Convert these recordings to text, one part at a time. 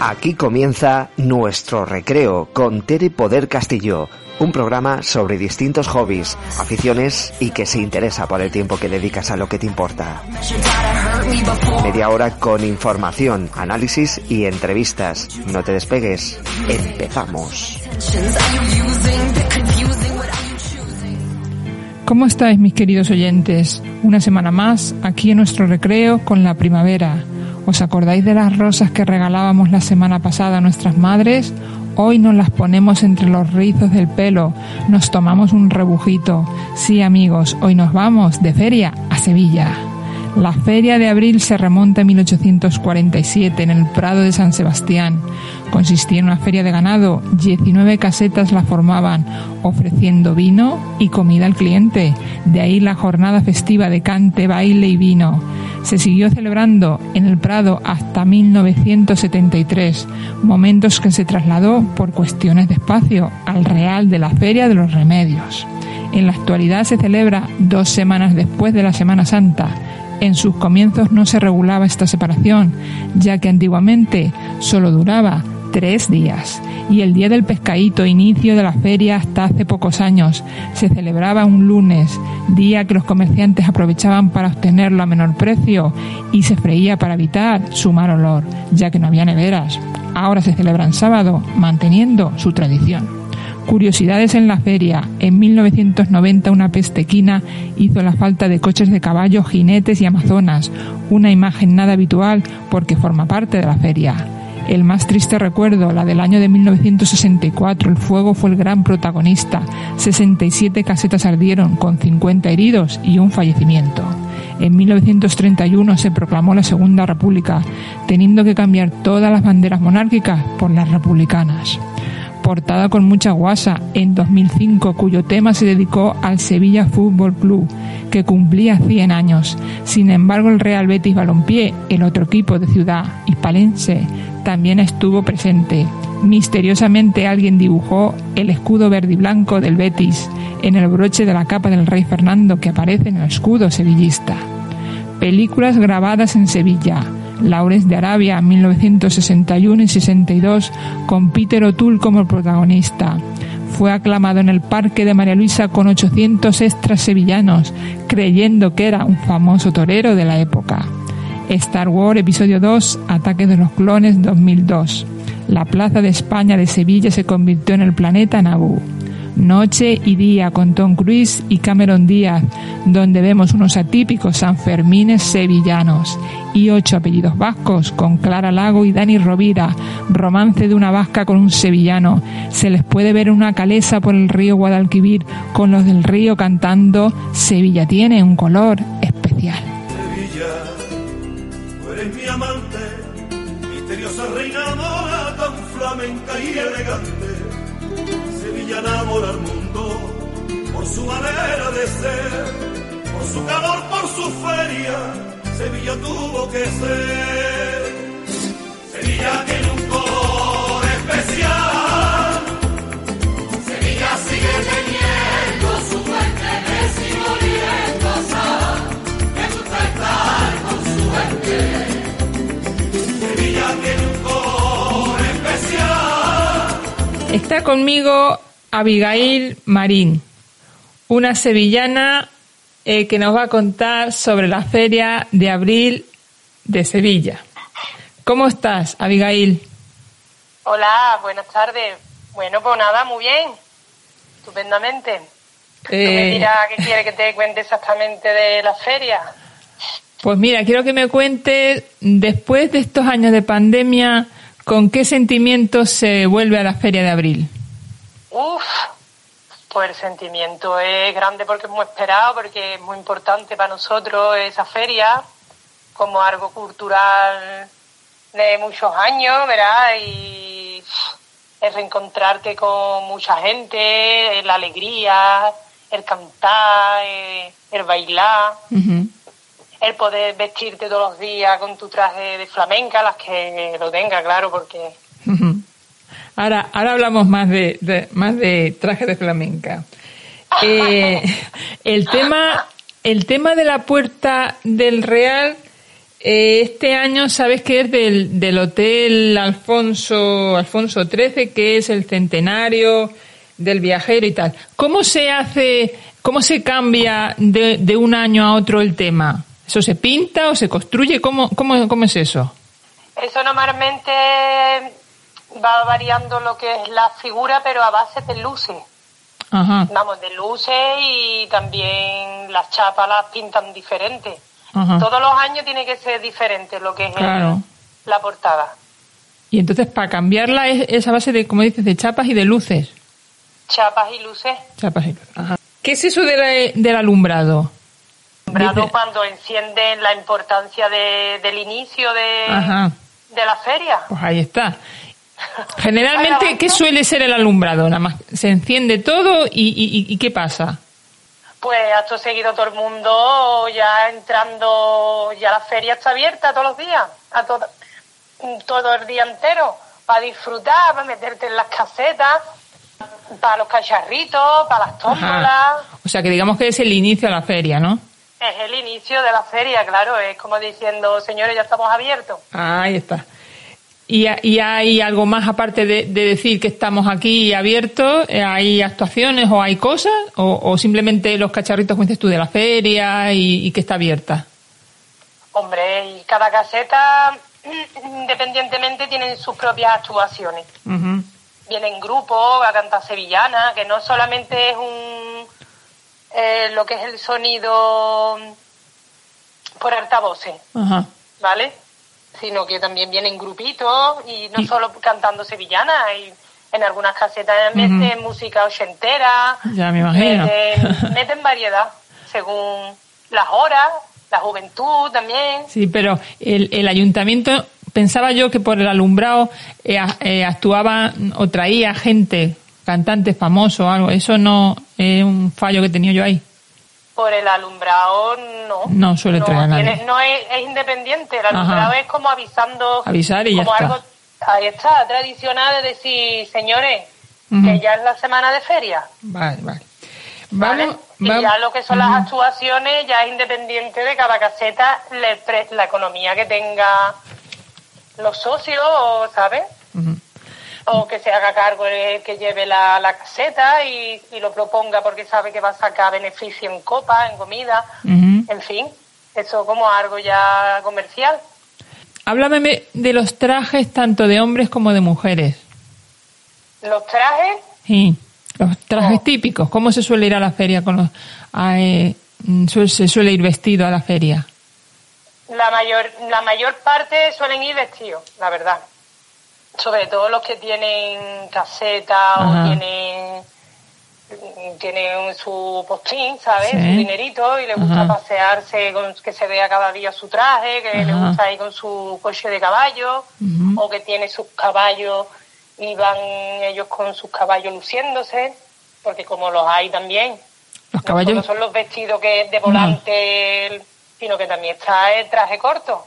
Aquí comienza nuestro recreo con Tere Poder Castillo, un programa sobre distintos hobbies, aficiones y que se interesa por el tiempo que dedicas a lo que te importa. Media hora con información, análisis y entrevistas. No te despegues. Empezamos. ¿Cómo estáis mis queridos oyentes? Una semana más aquí en nuestro recreo con la primavera ¿Os acordáis de las rosas que regalábamos la semana pasada a nuestras madres? Hoy nos las ponemos entre los rizos del pelo, nos tomamos un rebujito. Sí amigos, hoy nos vamos de feria a Sevilla. La feria de abril se remonta a 1847 en el Prado de San Sebastián. Consistía en una feria de ganado, 19 casetas la formaban, ofreciendo vino y comida al cliente. De ahí la jornada festiva de cante, baile y vino. Se siguió celebrando en el Prado hasta 1973, momentos que se trasladó por cuestiones de espacio al Real de la Feria de los Remedios. En la actualidad se celebra dos semanas después de la Semana Santa en sus comienzos no se regulaba esta separación, ya que antiguamente solo duraba tres días y el día del pescadito, inicio de la feria hasta hace pocos años, se celebraba un lunes, día que los comerciantes aprovechaban para obtenerlo a menor precio y se freía para evitar su mal olor, ya que no había neveras. Ahora se celebra en sábado, manteniendo su tradición. Curiosidades en la feria. En 1990 una pestequina hizo la falta de coches de caballo, jinetes y amazonas, una imagen nada habitual porque forma parte de la feria. El más triste recuerdo, la del año de 1964, el fuego fue el gran protagonista. 67 casetas ardieron, con 50 heridos y un fallecimiento. En 1931 se proclamó la Segunda República, teniendo que cambiar todas las banderas monárquicas por las republicanas portada con mucha guasa en 2005, cuyo tema se dedicó al Sevilla Fútbol Club, que cumplía 100 años. Sin embargo, el Real Betis Balompié, el otro equipo de ciudad hispalense, también estuvo presente. Misteriosamente alguien dibujó el escudo verde y blanco del Betis en el broche de la capa del rey Fernando que aparece en el escudo sevillista. Películas grabadas en Sevilla. Laures de Arabia, 1961 y 62, con Peter O'Toole como protagonista. Fue aclamado en el Parque de María Luisa con 800 extras sevillanos, creyendo que era un famoso torero de la época. Star Wars Episodio 2, Ataque de los Clones 2002. La Plaza de España de Sevilla se convirtió en el planeta Naboo. Noche y Día con Tom Cruise y Cameron Díaz, donde vemos unos atípicos Sanfermines sevillanos y ocho apellidos vascos con Clara Lago y Dani Rovira, romance de una vasca con un sevillano. Se les puede ver una calesa por el río Guadalquivir con los del río cantando Sevilla tiene un color especial. Sevilla, tú eres mi amante, misteriosa reina mora, tan flamenca y elegante Sevilla enamora al mundo por su manera de ser, por su calor, por su feria. Sevilla tuvo que ser. Sevilla tiene un color especial. Sevilla sigue teniendo su fuente de simbolietas. Me gusta estar con su gente. Sevilla tiene un color especial. Está conmigo Abigail Marín, una sevillana eh, que nos va a contar sobre la feria de abril de Sevilla. ¿Cómo estás, Abigail? Hola, buenas tardes. Bueno, pues nada, muy bien. Estupendamente. Tú me Eh, dirás qué quiere que te cuente exactamente de la feria. Pues mira, quiero que me cuentes, después de estos años de pandemia, ¿con qué sentimientos se vuelve a la feria de abril? Uf, pues el sentimiento es grande porque es muy esperado, porque es muy importante para nosotros esa feria. como algo cultural de muchos años, ¿verdad? Y el reencontrarte con mucha gente, la alegría, el cantar, eh, el bailar, el poder vestirte todos los días con tu traje de flamenca, las que lo tenga, claro, porque... Ahora, ahora hablamos más de, más de traje de flamenca. Eh, el tema, el tema de la puerta del Real, eh, este año sabes que es del, del Hotel Alfonso, Alfonso XIII, que es el centenario del viajero y tal. ¿Cómo se hace, cómo se cambia de, de un año a otro el tema? ¿Eso se pinta o se construye? ¿Cómo, cómo, cómo es eso? Eso normalmente va variando lo que es la figura, pero a base de luces. Vamos, de luces y también las chapas las pintan diferentes. Todos los años tiene que ser diferente lo que es la portada. Y entonces para cambiarla es esa base de, como dices, de chapas y de luces. Chapas y luces. Chapas y luces. ¿Qué es eso del alumbrado? Alumbrado cuando encienden la importancia del inicio de, de la feria. Pues ahí está. Generalmente, ¿qué suele ser el alumbrado? Nada más se enciende todo y, ¿qué pasa? Pues acto seguido todo el mundo ya entrando, ya la feria está abierta todos los días, a todo, todo el día entero, para disfrutar, para meterte en las casetas, para los cacharritos, para las tómbolas. O sea que digamos que es el inicio de la feria, ¿no? Es el inicio de la feria, claro, es como diciendo, señores, ya estamos abiertos. Ahí está. ¿Y, hay algo más aparte de, decir que estamos aquí abiertos? Eh, ¿Hay actuaciones o hay cosas? ¿O, simplemente los cacharritos, como dices tú, de la feria y, que está abierta? Hombre, y cada caseta, independientemente, tienen sus propias actuaciones. Vienen grupos a cantar sevillana, que no solamente es un eh, lo que es el sonido por altavoces, ¿vale? Sino que también vienen grupitos y no solo cantando sevillana, hay en algunas casetas meten música ochentera, ya me imagino. Meten, variedad según las horas, la juventud también. Sí, pero el, el ayuntamiento pensaba yo que por el alumbrado eh, eh, actuaba o traía gente, cantantes famosos o algo. Eso no es un fallo que tenía yo ahí por el alumbrado no. No suele traer no es, independiente, el alumbrado es como avisando. Avisar y como ya algo, Ahí está, tradicional de decir, señores, que ya es la semana de feria. Vale, vale. Vamos, y ya lo que son las actuaciones ya es independiente de cada caseta la economía que tenga los socios, ¿sabes? O que se haga cargo el que lleve la, caseta y, lo proponga porque sabe que va a sacar beneficio en copa, en comida, en fin, eso como algo ya comercial. Háblame de los trajes tanto de hombres como de mujeres. ¿Los trajes? Sí, los trajes oh. típicos. ¿Cómo se suele ir a la feria con los... Eh, se suele ir vestido a la feria? La mayor, la mayor parte suelen ir vestidos, la verdad sobre todo los que tienen caseta o tienen tienen su postín, ¿sabes? Su dinerito y le gusta pasearse con que se vea cada día su traje, que le gusta ir con su coche de caballo o que tiene sus caballos y van ellos con sus caballos luciéndose, porque como los hay también. Los caballos. No son los vestidos que de volante, sino que también está el traje corto.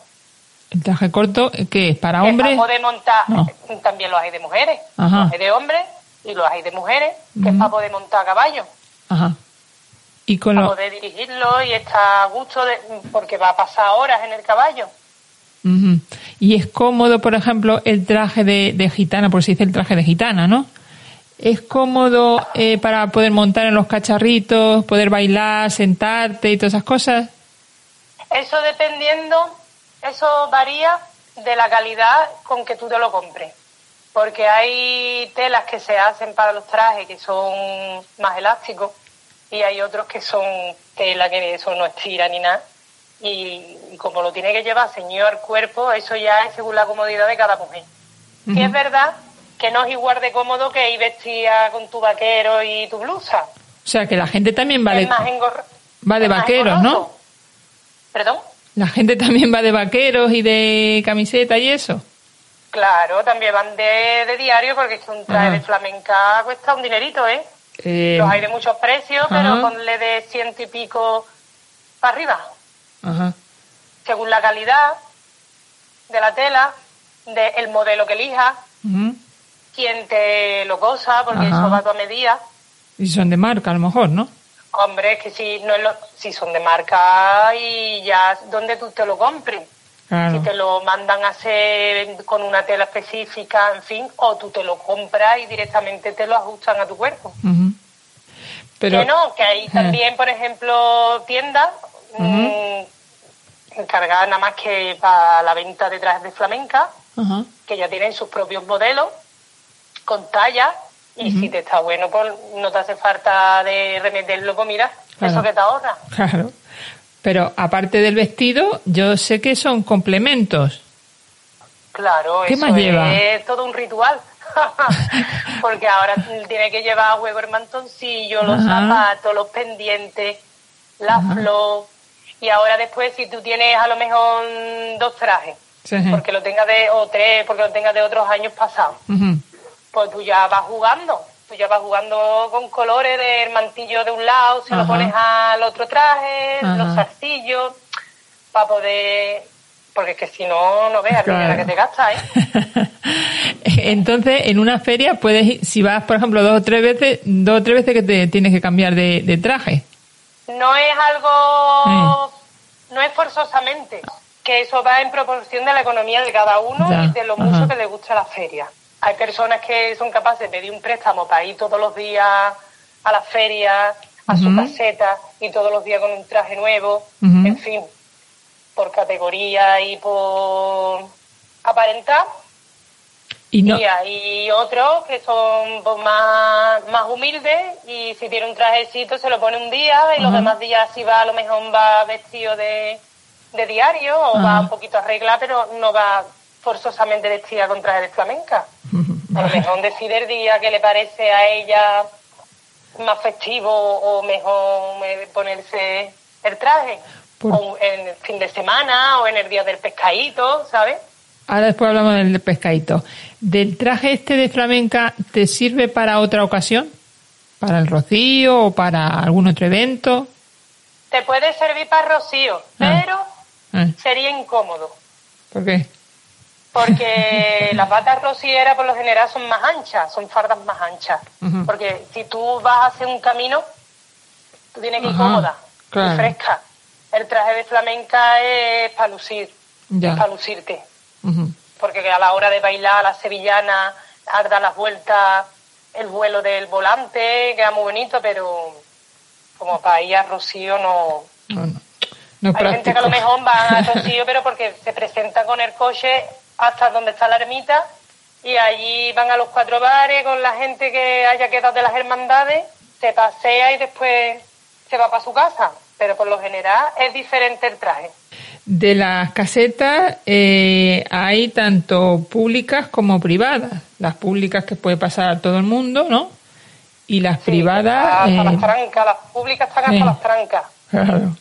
¿El traje corto qué es? ¿Para hombres? para poder montar, también los hay de mujeres. Los hay de hombres y los hay de mujeres, que es para poder montar a caballo. Ajá. Y con para poder dirigirlo y está a gusto de, porque va a pasar horas en el caballo. Y es cómodo, por ejemplo, el traje de, gitana, por si dice el traje de gitana, ¿no? Es cómodo eh, para poder montar en los cacharritos, poder bailar, sentarte y todas esas cosas. Eso dependiendo eso varía de la calidad con que tú te lo compres. Porque hay telas que se hacen para los trajes que son más elásticos y hay otros que son tela que eso no estira ni nada. Y, como lo tiene que llevar señor cuerpo, eso ya es según la comodidad de cada mujer. Y es verdad que no es igual de cómodo que ir vestida con tu vaquero y tu blusa. O sea, que la gente también va de, va de vaqueros, ¿no? ¿Perdón? ¿La gente también va de vaqueros y de camiseta y eso? Claro, también van de, de diario porque es que un traje de flamenca cuesta un dinerito, ¿eh? Eh, Los hay de muchos precios, Ajá. pero ponle de ciento y pico para arriba. Ajá. Según la calidad de la tela, del modelo que elijas, ujú. quién te lo cosa, porque eso va a tu medida. Y son de marca, a lo mejor, ¿no? Hombre, es que si, no es lo- si son de marca y ya donde tú te lo compres. Claro. Si te lo mandan a hacer con una tela específica, en fin, o tú te lo compras y directamente te lo ajustan a tu cuerpo. Pero, que no, que hay también, por ejemplo, tiendas mm, encargadas nada más que para la venta de trajes de flamenca, que ya tienen sus propios modelos con talla y si te está bueno, pues no te hace falta de remeterlo, pues mira, Claro. eso que te ahorra. Claro. Pero aparte del vestido, yo sé que son complementos. Claro, ¿Qué eso más lleva? es todo un ritual. Porque ahora tiene que llevar a huevo el mantoncillo, los Ajá. zapatos, los pendientes, la flor. Y ahora después, si tú tienes a lo mejor dos trajes, Sí. porque lo tengas de, o tres, porque lo tengas de otros años pasados, Ujú. Pues tú ya vas jugando. Tú ya vas jugando con colores del mantillo de un lado, se Ajá. lo pones al otro traje, Ajá. los zarcillos, para poder... Porque es que si no, no veas Claro. la que te gastas, ¿eh? Entonces, en una feria puedes ir, si vas, por ejemplo, dos o tres veces, dos o tres veces que te tienes que cambiar de, de traje. No es algo, no es forzosamente, que eso va en proporción de la economía de cada uno Ya, y de lo mucho que le gusta la feria. Hay personas que son capaces de pedir un préstamo para ir todos los días a la feria, a su Ujú. caseta y todos los días con un traje nuevo, en fin, por categoría y por aparentar. Y no, Y hay otros que son pues, más, más humildes y si tiene un trajecito se lo pone un día y los demás días si va a lo mejor va vestido de, de diario o va un poquito arreglado pero no va forzosamente vestida con traje de flamenca. A lo mejor decide el día que le parece a ella más festivo o mejor ponerse el traje. Por- O en el fin de semana o en el día del pescadito, ¿sabes? ahora después hablamos del pescadito. ¿Del traje este de flamenca te sirve para otra ocasión? ¿Para el rocío o para algún otro evento? Te puede servir para rocío, Ah. pero Eh, sería incómodo. ¿Por qué? Porque las batas rocieras por lo general son más anchas, son fardas más anchas. Porque si tú vas a hacer un camino, tú tienes que ir cómoda claro. y fresca. El traje de flamenca es para lucir, Ya. para lucirte. Porque a la hora de bailar la sevillana, a dar las vueltas, el vuelo del volante, queda muy bonito, pero como para ir a Rocío no, No, no. No es Hay gente que a lo mejor va a Rocío, pero porque se presenta con el coche hasta donde está la ermita y allí van a los cuatro bares con la gente que haya quedado de las hermandades, se pasea y después se va para su casa. Pero por lo general es diferente el traje. De las casetas eh, hay tanto públicas como privadas. Las públicas que puede pasar a todo el mundo, ¿no? Y las Sí, privadas... Hasta eh, las trancas, las públicas están hasta las trancas claro.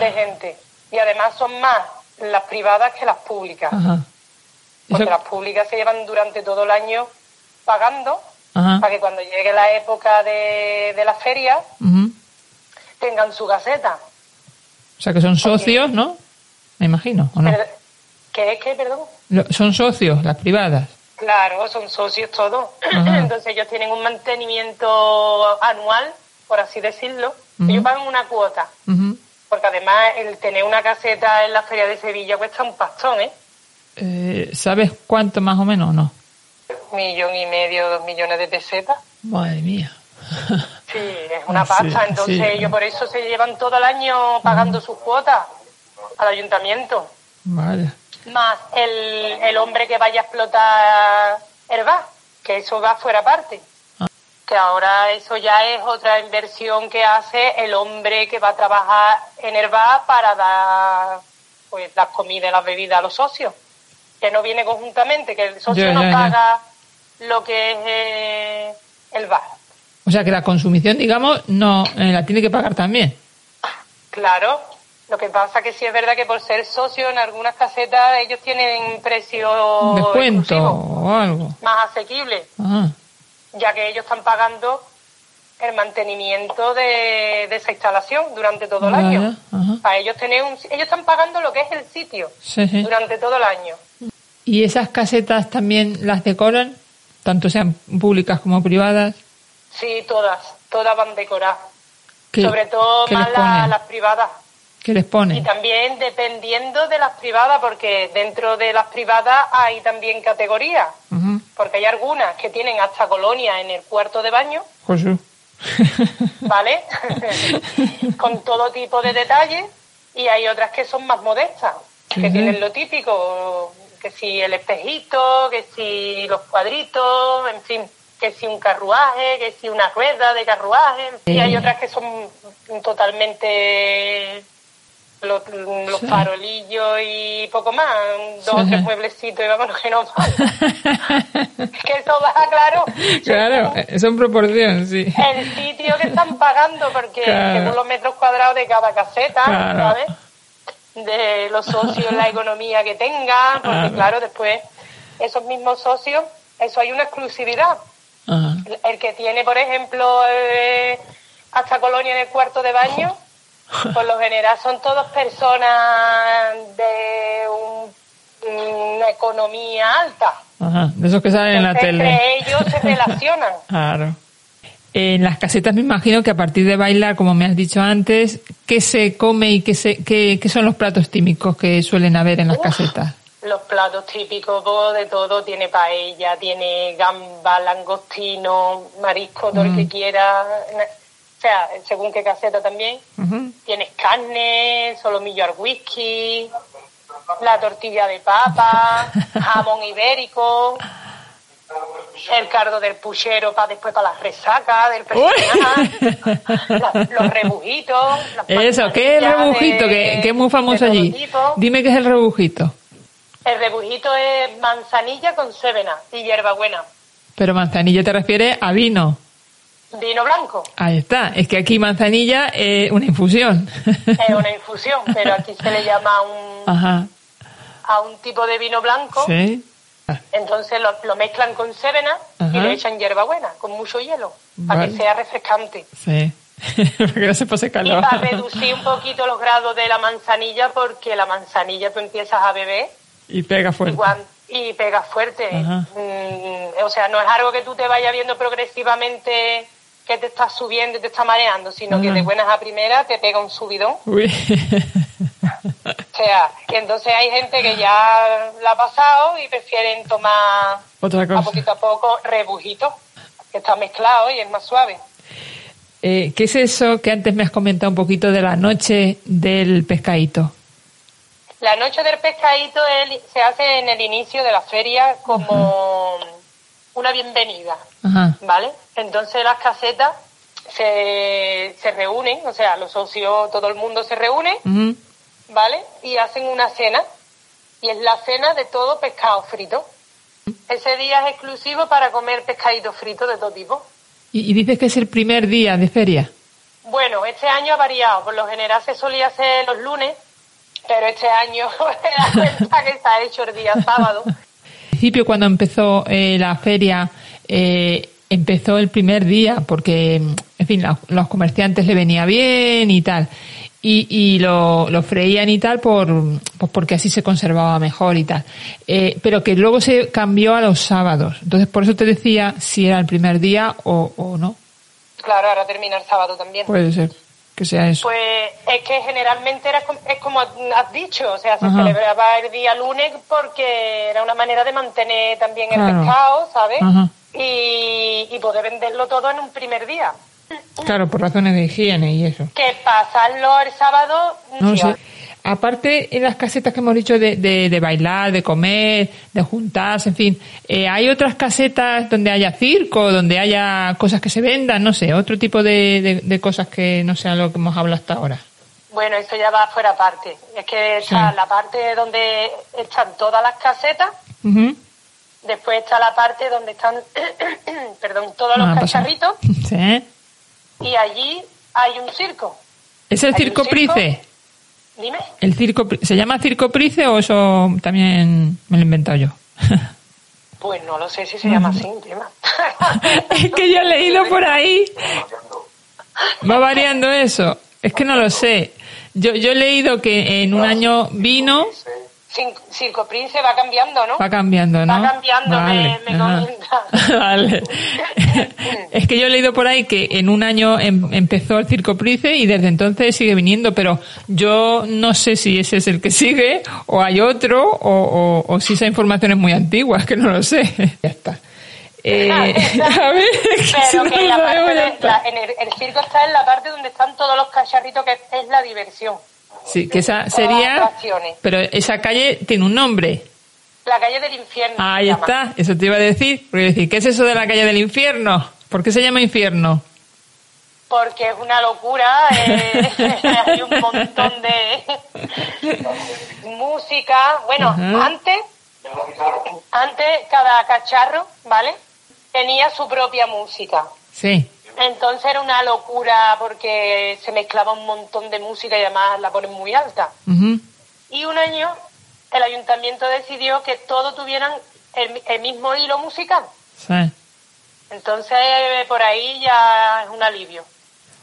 de gente. Y además son más las privadas que las públicas. Ajá. Porque las públicas se llevan durante todo el año pagando Ajá. para que cuando llegue la época de, de la feria tengan su caseta. O sea que son socios, ¿no? Me imagino, ¿o no? ¿Qué es que, perdón? Son socios, las privadas. Claro, son socios todos. Ajá. Entonces ellos tienen un mantenimiento anual, por así decirlo. Ellos pagan una cuota. Porque además el tener una caseta en la feria de Sevilla cuesta un pastón, ¿eh? Eh, ¿Sabes cuánto más o menos o no? Millón y medio, dos millones de pesetas. Madre mía. Sí, es una sí, pasta. Entonces sí. ellos por eso se llevan todo el año pagando sus cuotas al ayuntamiento. Vale. Más el, el hombre que vaya a explotar el bar, que eso va fuera parte. Ah. Que ahora eso ya es otra inversión que hace el hombre que va a trabajar en el bar para dar pues las comidas y las bebidas a los socios. Que no viene conjuntamente, que el socio Ya, no ya. paga lo que es eh, el bar. O sea que la consumición, digamos, no eh, la tiene que pagar también. Claro, Lo que pasa que sí es verdad que por ser socio en algunas casetas ellos tienen precio descuento o algo más asequible, Ajá. ya que ellos están pagando el mantenimiento de, de esa instalación durante todo el año. ajá. Para ellos tener un, ellos están pagando lo que es el sitio Sí, sí. durante todo el año. ¿Y esas casetas también las decoran? Tanto sean públicas como privadas. Sí, todas, todas van decoradas. ¿Qué- Sobre todo más la- las privadas. ¿Qué les Y ponen? también dependiendo de las privadas, porque dentro de las privadas hay también categorías. Porque hay algunas que tienen hasta colonia en el cuarto de baño, Jesús. ¿vale? Con todo tipo de detalles. Y hay otras que son más modestas, que tienen lo típico, que si el espejito, que si los cuadritos, en fin, que si un carruaje, que si una rueda de carruaje. Y hay Sí. otras que son totalmente los, los Sí. farolillos y poco más, dos o tres mueblecitos y vámonos que no que eso va claro. Claro, eh, son proporción, sí. El sitio que están pagando, porque Claro. según los metros cuadrados de cada caseta, Claro. ¿sabes? De los socios, la economía que tengan, porque Claro. claro, después esos mismos socios, eso hay una exclusividad. Ajá. El que tiene, por ejemplo, eh, hasta colonia en el cuarto de baño, por lo general son todas personas de un- una economía alta. Ajá. De esos que salen en la tele. entre ellos se relacionan. Claro. En las casetas me imagino que a partir de bailar, como me has dicho antes, ¿qué se come y qué, se, qué, qué son los platos típicos que suelen haber en las Uf. casetas? Los platos típicos pues, de todo, tiene paella, tiene gamba, langostino, marisco, todo el que quiera. O sea, según qué caseta también. Tienes carne, solomillo al whisky, la tortilla de papa, jamón ibérico, el cardo del puchero para después para las resacas del personal, la- los rebujitos. Eso, ¿qué es el rebujito? de- Que, es muy famoso allí. tipo. Dime qué es el rebujito. El rebujito es manzanilla con cebena y hierbabuena. Pero manzanilla te refiere a vino. Vino blanco. Ahí está. Es que aquí manzanilla es una infusión. Es una infusión, pero aquí se le llama a un, Ajá. a un tipo de vino blanco. Sí. Entonces lo, lo mezclan con cebena y Ajá. le echan hierbabuena con mucho hielo para que sea refrescante. Sí. Para que no se pase Y calor. para reducir un poquito los grados de la manzanilla, porque la manzanilla tú empiezas a beber Y pega y, fuerte. y pegas fuerte. Mm, o sea, no es algo que tú te vayas viendo progresivamente que te estás subiendo y te está mareando, sino que de buenas a primeras te pega un subidón. Uy. O sea, que entonces hay gente que ya la ha pasado y prefieren tomar Otra a cosa. poquito a poco rebujito, que está mezclado y es más suave. Eh, ¿Qué es eso que antes me has comentado un poquito de la noche del pescadito? La noche del pescadito el- se hace en el inicio de la feria como una bienvenida, Ajá. ¿vale? Entonces las casetas se, se reúnen, o sea, los socios, todo el mundo se reúne. ¿Vale? Y hacen una cena. Y es la cena de todo pescado frito. Ese día es exclusivo para comer pescadito frito de todo tipo. Y, y dices que es el primer día de feria. Bueno, este año ha variado. Por lo general se solía hacer los lunes, pero este año que se ha hecho el día sábado. Al principio, cuando empezó eh, la feria, eh, empezó el primer día porque, en fin, la- los comerciantes le venía bien y tal. Y, y lo, lo freían y tal por, pues porque así se conservaba mejor y tal. Eh, pero que luego se cambió a los sábados. Entonces, por eso te decía si era el primer día o, o no. Claro, ahora termina el sábado también. Puede ser que sea eso. Pues es que generalmente era es como has dicho, o sea, se Ajá. celebraba el día lunes porque era una manera de mantener también el Claro. pescado, ¿sabes? Ajá. Y, y poder venderlo todo en un primer día. Claro, por razones de higiene y eso. Que pasarlo el sábado, No sé. Aparte, en las casetas que hemos dicho de, de, de bailar, de comer, de juntarse, en fin, eh, ¿hay otras casetas donde haya circo, donde haya cosas que se vendan? No sé, otro tipo de, de, cosas que no sea lo que hemos hablado hasta ahora. Bueno, eso ya va fuera aparte. Es que está Sí. la parte donde están todas las casetas, Ujú. después está la parte donde están, perdón, todos los No cacharritos Sí. Y allí hay un circo. ¿Es el circo. Price? Dime. ¿El circo se llama Circo Price o eso también me lo he inventado yo? Pues no lo sé si se llama así, tema. es que yo he leído por ahí. Va variando eso. Es que no lo sé. Yo, yo he leído que en un año vino, Circo Prince va cambiando, ¿no? va cambiando, ¿no? Va cambiando, me- me comenta. vale. es que yo he leído por ahí que en un año em- empezó el Circo Price y desde entonces sigue viniendo, pero yo no sé si ese es el que sigue o hay otro o, o- o si esa información es muy antigua, es que no lo sé. ya está. Eh, a ver, Pero que la parte de- la- en el, el circo está en la parte donde están todos los cacharritos, que es la diversión. Sí, que esa sería... Pero esa calle tiene un nombre. La calle del infierno. Ahí está, eso te iba a decir. Porque decir, ¿qué es eso de la calle del infierno? ¿Por qué se llama infierno? Porque es una locura, eh, hay un montón de música. Bueno, antes, antes cada cacharro, ¿vale? Tenía su propia música. Sí. Entonces era una locura porque se mezclaba un montón de música y además la ponen muy alta. Y un año el ayuntamiento decidió que todos tuvieran el, el mismo hilo musical. Sí. Entonces por ahí ya es un alivio.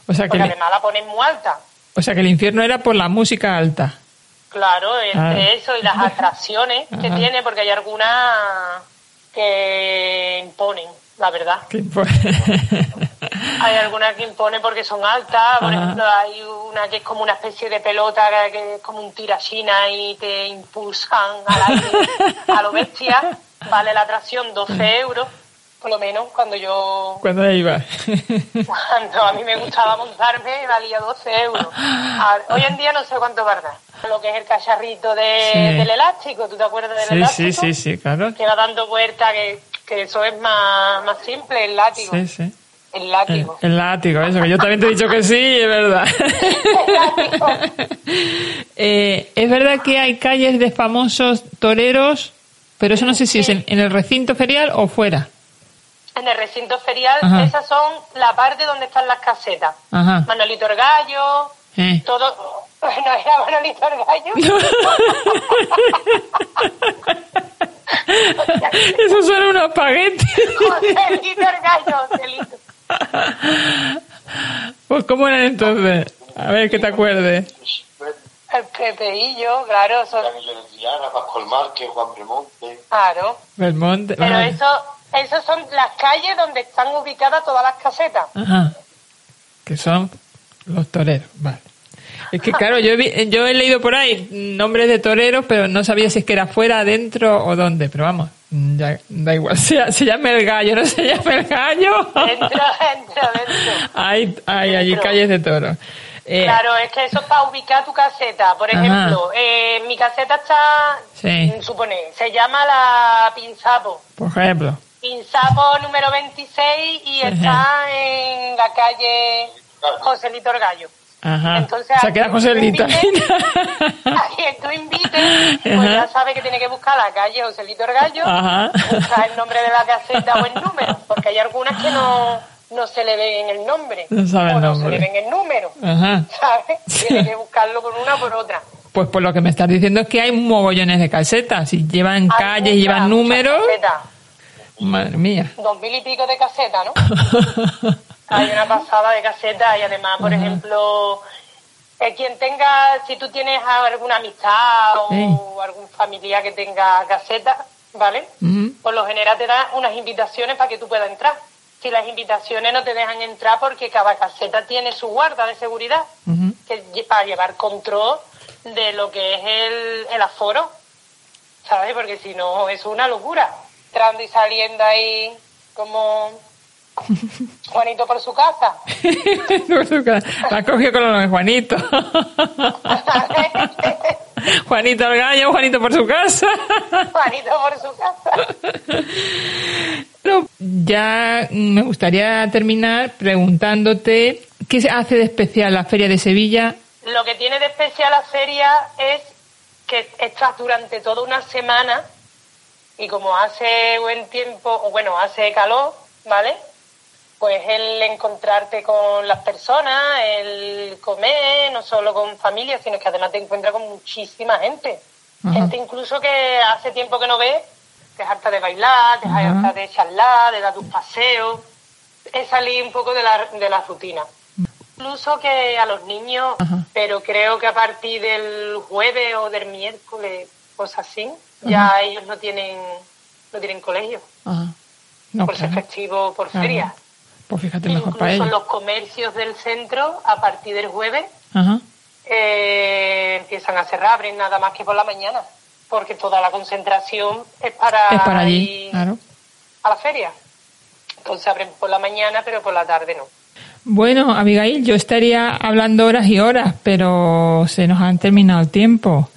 O sea, que Porque el, además la ponen muy alta. o sea que el infierno era por la música alta. Claro, entre Ah. eso y las atracciones que Ajá. tiene, porque hay algunas que imponen, la verdad. ¿Qué impo- Hay algunas que imponen porque son altas, por Ajá. ejemplo, hay una que es como una especie de pelota que- es como un tirachina y te impulsan al aire a lo bestia. Vale la atracción 12 euros, por lo menos, cuando yo Cuando iba. Cuando a mí me gustaba montarme valía 12 euros. Hoy en día no sé cuánto valdrá. Lo que es el cacharrito de- Sí. del elástico, ¿tú te acuerdas del sí, elástico? sí, sí, sí, claro. Que va dando vuelta, que, que eso es más, más simple, el látigo. Sí, sí. El El, látigo. el látigo, eso, que yo también te he dicho que sí, es verdad. látigo. Eh, es verdad que hay calles de famosos toreros, pero eso no sé si es en, en el recinto ferial o fuera. En el recinto ferial, Ajá. esas son la parte donde están las casetas. Ajá. Manolito el Gallo, Eh. todo... No era Manolito el Gallo. Eso suena un espagueti. Joselito el Gallo, Joselito. Pues ¿cómo eran entonces? A ver que te acuerdes. El Pepeillo, claro, eso, Camilo de Triana, Pascual Márquez, Juan Premonte. claro. Belmonte. Pero vale. eso, esas son las calles donde están ubicadas todas las casetas. Ajá. Que son los toreros, vale. Es que claro, yo he, vi- yo he leído por ahí nombres de toreros, pero no sabía si es que era fuera, adentro o dónde. Pero vamos, mm, ya, da igual. Se, se llama el gallo, no se llama el gallo. Dentro, dentro, dentro. Hay, hay allí calles de toros. Eh, Claro, es que eso es para ubicar tu caseta. Por ejemplo, eh, mi caseta está, Sí. mm, supone, se llama la Pinzapo. Por ejemplo. Pinzapo número 26 y está en la calle Joselito el Gallo. Ajá. Entonces, o sea, queda aquí José tú Lito. invites- A quien tú invites, pues Ajá. ya sabe que tiene que buscar la calle Joselito el Gallo, Ajá. buscar el nombre de la caseta o el número, porque hay algunas que no, no se le ven el nombre. No no se le ven el número, Ajá. ¿sabes? Tiene que buscarlo por una o por otra. Pues por lo que me estás diciendo es que hay mogollones de casetas. Y llevan Hay calles, llevan muchas, números. Madre mía. Dos mil y pico de casetas, ¿no? Hay una pasada de casetas y además, por ejemplo, eh, quien tenga, si tú tienes alguna amistad o Sí. algún familiar que tenga caseta, ¿vale? Ujú. Por lo general te dan unas invitaciones para que tú puedas entrar. Si las invitaciones no te dejan entrar porque cada caseta tiene su guarda de seguridad, Ujú. que lle- para llevar control de lo que es el, el aforo, ¿sabes? Porque si no es una locura. Entrando y saliendo ahí como Juanito por su casa. La has cogido con lo de Juanito. Juanito el gallo, Juanito por su casa. Juanito por su casa. Pero ya me gustaría terminar preguntándote qué se hace de especial la Feria de Sevilla. Lo que tiene de especial la feria es que estás durante toda una semana y como hace buen tiempo, o bueno, hace calor, ¿vale? Pues el encontrarte con las personas, el comer, no solo con familia, sino que además te encuentras con muchísima gente. Gente incluso que hace tiempo que no ves, te harta de bailar, te harta de charlar, de dar tus paseos. Es salir un poco de la, de la rutina. Incluso que a los niños, pero creo que a partir del jueves o del miércoles, cosas así, ya ellos no tienen, no tienen colegio. por ser festivo, por feria. Pues fíjate mejor para ellos. los comercios del centro, a partir del jueves, eh, empiezan a cerrar, abren nada más que por la mañana, porque toda la concentración es para, es para allí, claro. a la feria. Entonces abren por la mañana, pero por la tarde no. Bueno, Abigail, yo estaría hablando horas y horas, pero se nos han terminado el tiempo.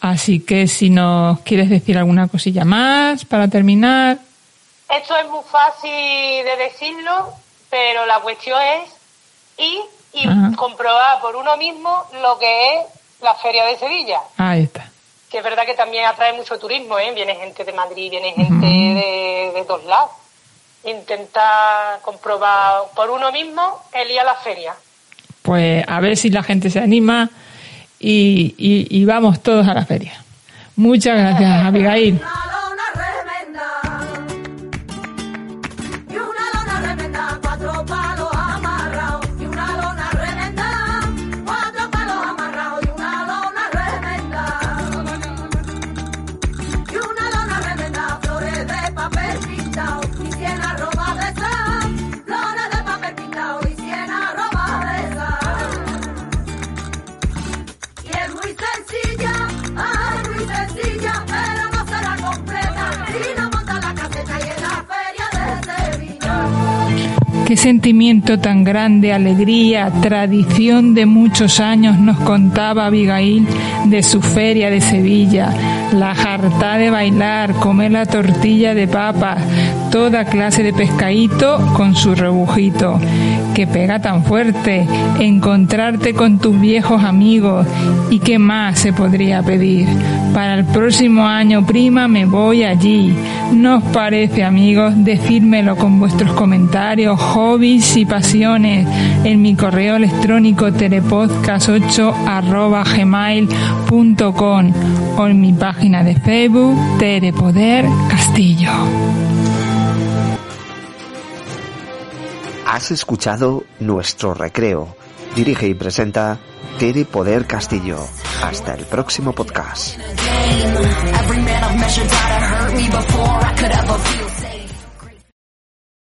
Así que si nos quieres decir alguna cosilla más para terminar. Esto es muy fácil de decirlo, pero la cuestión es ir y comprobar por uno mismo lo que es la Feria de Sevilla. Ahí está. Que es verdad que también atrae mucho turismo, ¿eh? Viene gente de Madrid, viene gente de, de todos lados. Intenta comprobar por uno mismo el ir a la feria. Pues a ver si la gente se anima y, y, y vamos todos a la feria. Muchas gracias, Abigail. Qué sentimiento tan grande, alegría, tradición de muchos años nos contaba Abigail de su feria de Sevilla, la jarta de bailar, comer la tortilla de papa, toda clase de pescadito con su rebujito. Que pega tan fuerte, encontrarte con tus viejos amigos y qué más se podría pedir. Para el próximo año, prima, me voy allí. ¿Nos parece, amigos? Decírmelo con vuestros comentarios, hobbies y pasiones en mi correo electrónico telepodcast8 gmail.com o en mi página de Facebook Terepoder Castillo. Has escuchado Nuestro Recreo. Dirige y presenta Tere Poder Castillo. Hasta el próximo podcast.